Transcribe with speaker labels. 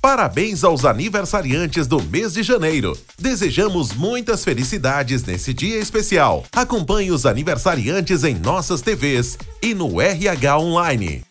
Speaker 1: Parabéns aos aniversariantes do mês de janeiro. Desejamos muitas felicidades nesse dia especial. Acompanhe os aniversariantes em nossas TVs e no RH Online.